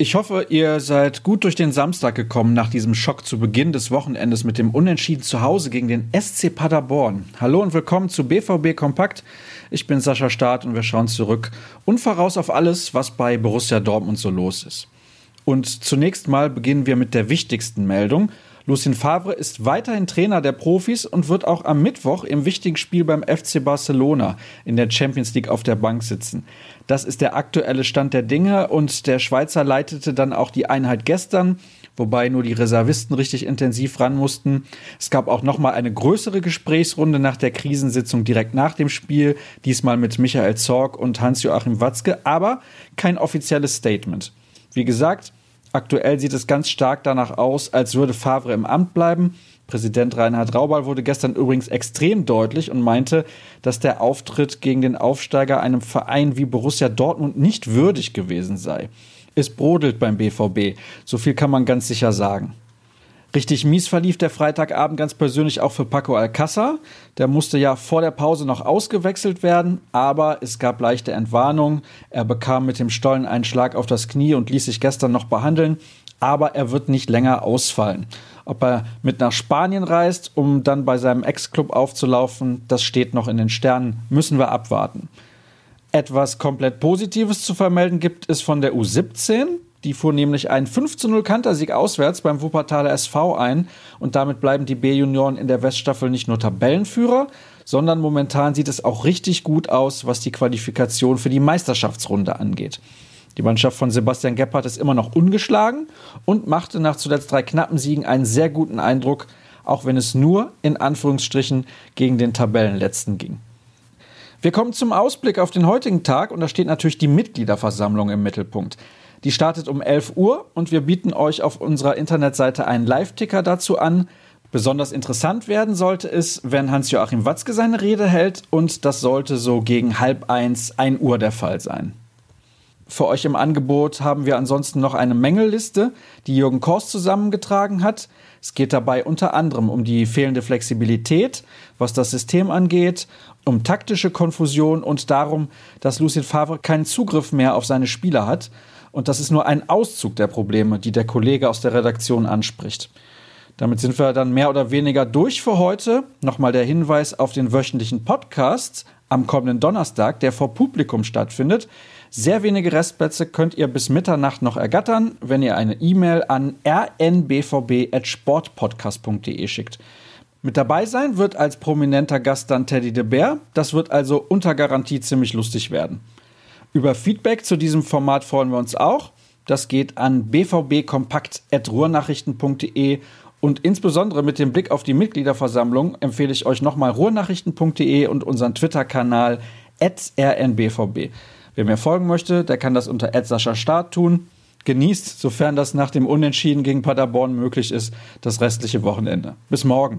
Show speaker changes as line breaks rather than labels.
Ich hoffe, ihr seid gut durch den Samstag gekommen nach diesem Schock zu Beginn des Wochenendes mit dem Unentschieden zu Hause gegen den SC Paderborn. Hallo und willkommen zu BVB Kompakt. Ich bin Sascha Staat und wir schauen zurück und voraus auf alles, was bei Borussia Dortmund so los ist. Und zunächst mal beginnen wir mit der wichtigsten Meldung. Lucien Favre ist weiterhin Trainer der Profis und wird auch am Mittwoch im wichtigen Spiel beim FC Barcelona in der Champions League auf der Bank sitzen. Das ist der aktuelle Stand der Dinge und der Schweizer leitete dann auch die Einheit gestern, wobei nur die Reservisten richtig intensiv ran mussten. Es gab auch noch mal eine größere Gesprächsrunde nach der Krisensitzung direkt nach dem Spiel, diesmal mit Michael Zorg und Hans-Joachim Watzke, aber kein offizielles Statement. Wie gesagt, Aktuell sieht es ganz stark danach aus, als würde Favre im Amt bleiben. Präsident Reinhard Raubal wurde gestern übrigens extrem deutlich und meinte, dass der Auftritt gegen den Aufsteiger einem Verein wie Borussia Dortmund nicht würdig gewesen sei. Es brodelt beim BVB, so viel kann man ganz sicher sagen. Richtig mies verlief der Freitagabend ganz persönlich auch für Paco Alcázar. Der musste ja vor der Pause noch ausgewechselt werden, aber es gab leichte Entwarnung. Er bekam mit dem Stollen einen Schlag auf das Knie und ließ sich gestern noch behandeln, aber er wird nicht länger ausfallen. Ob er mit nach Spanien reist, um dann bei seinem Ex-Club aufzulaufen, das steht noch in den Sternen, müssen wir abwarten. Etwas komplett Positives zu vermelden gibt es von der U17. Die fuhr nämlich einen 5 zu 0 Kantersieg auswärts beim Wuppertaler SV ein und damit bleiben die B-Junioren in der Weststaffel nicht nur Tabellenführer, sondern momentan sieht es auch richtig gut aus, was die Qualifikation für die Meisterschaftsrunde angeht. Die Mannschaft von Sebastian Gebhardt ist immer noch ungeschlagen und machte nach zuletzt drei knappen Siegen einen sehr guten Eindruck, auch wenn es nur in Anführungsstrichen gegen den Tabellenletzten ging. Wir kommen zum Ausblick auf den heutigen Tag und da steht natürlich die Mitgliederversammlung im Mittelpunkt. Die startet um 11 Uhr und wir bieten euch auf unserer Internetseite einen Live-Ticker dazu an. Besonders interessant werden sollte es, wenn Hans-Joachim Watzke seine Rede hält und das sollte so gegen halb eins, ein Uhr der Fall sein. Für euch im Angebot haben wir ansonsten noch eine Mängelliste, die Jürgen Kors zusammengetragen hat. Es geht dabei unter anderem um die fehlende Flexibilität, was das System angeht, um taktische Konfusion und darum, dass Lucien Favre keinen Zugriff mehr auf seine Spieler hat. Und das ist nur ein Auszug der Probleme, die der Kollege aus der Redaktion anspricht. Damit sind wir dann mehr oder weniger durch für heute. Nochmal der Hinweis auf den wöchentlichen Podcast am kommenden Donnerstag, der vor Publikum stattfindet. Sehr wenige Restplätze könnt ihr bis Mitternacht noch ergattern, wenn ihr eine E-Mail an rnbvb.sportpodcast.de schickt. Mit dabei sein wird als prominenter Gast dann Teddy de Beer. Das wird also unter Garantie ziemlich lustig werden. Über Feedback zu diesem Format freuen wir uns auch. Das geht an bvbkompakt.ruhrnachrichten.de und insbesondere mit dem Blick auf die Mitgliederversammlung empfehle ich euch nochmal ruhrnachrichten.de und unseren Twitter-Kanal rnbvb. Wer mir folgen möchte, der kann das unter Sascha Start tun. Genießt, sofern das nach dem Unentschieden gegen Paderborn möglich ist, das restliche Wochenende. Bis morgen.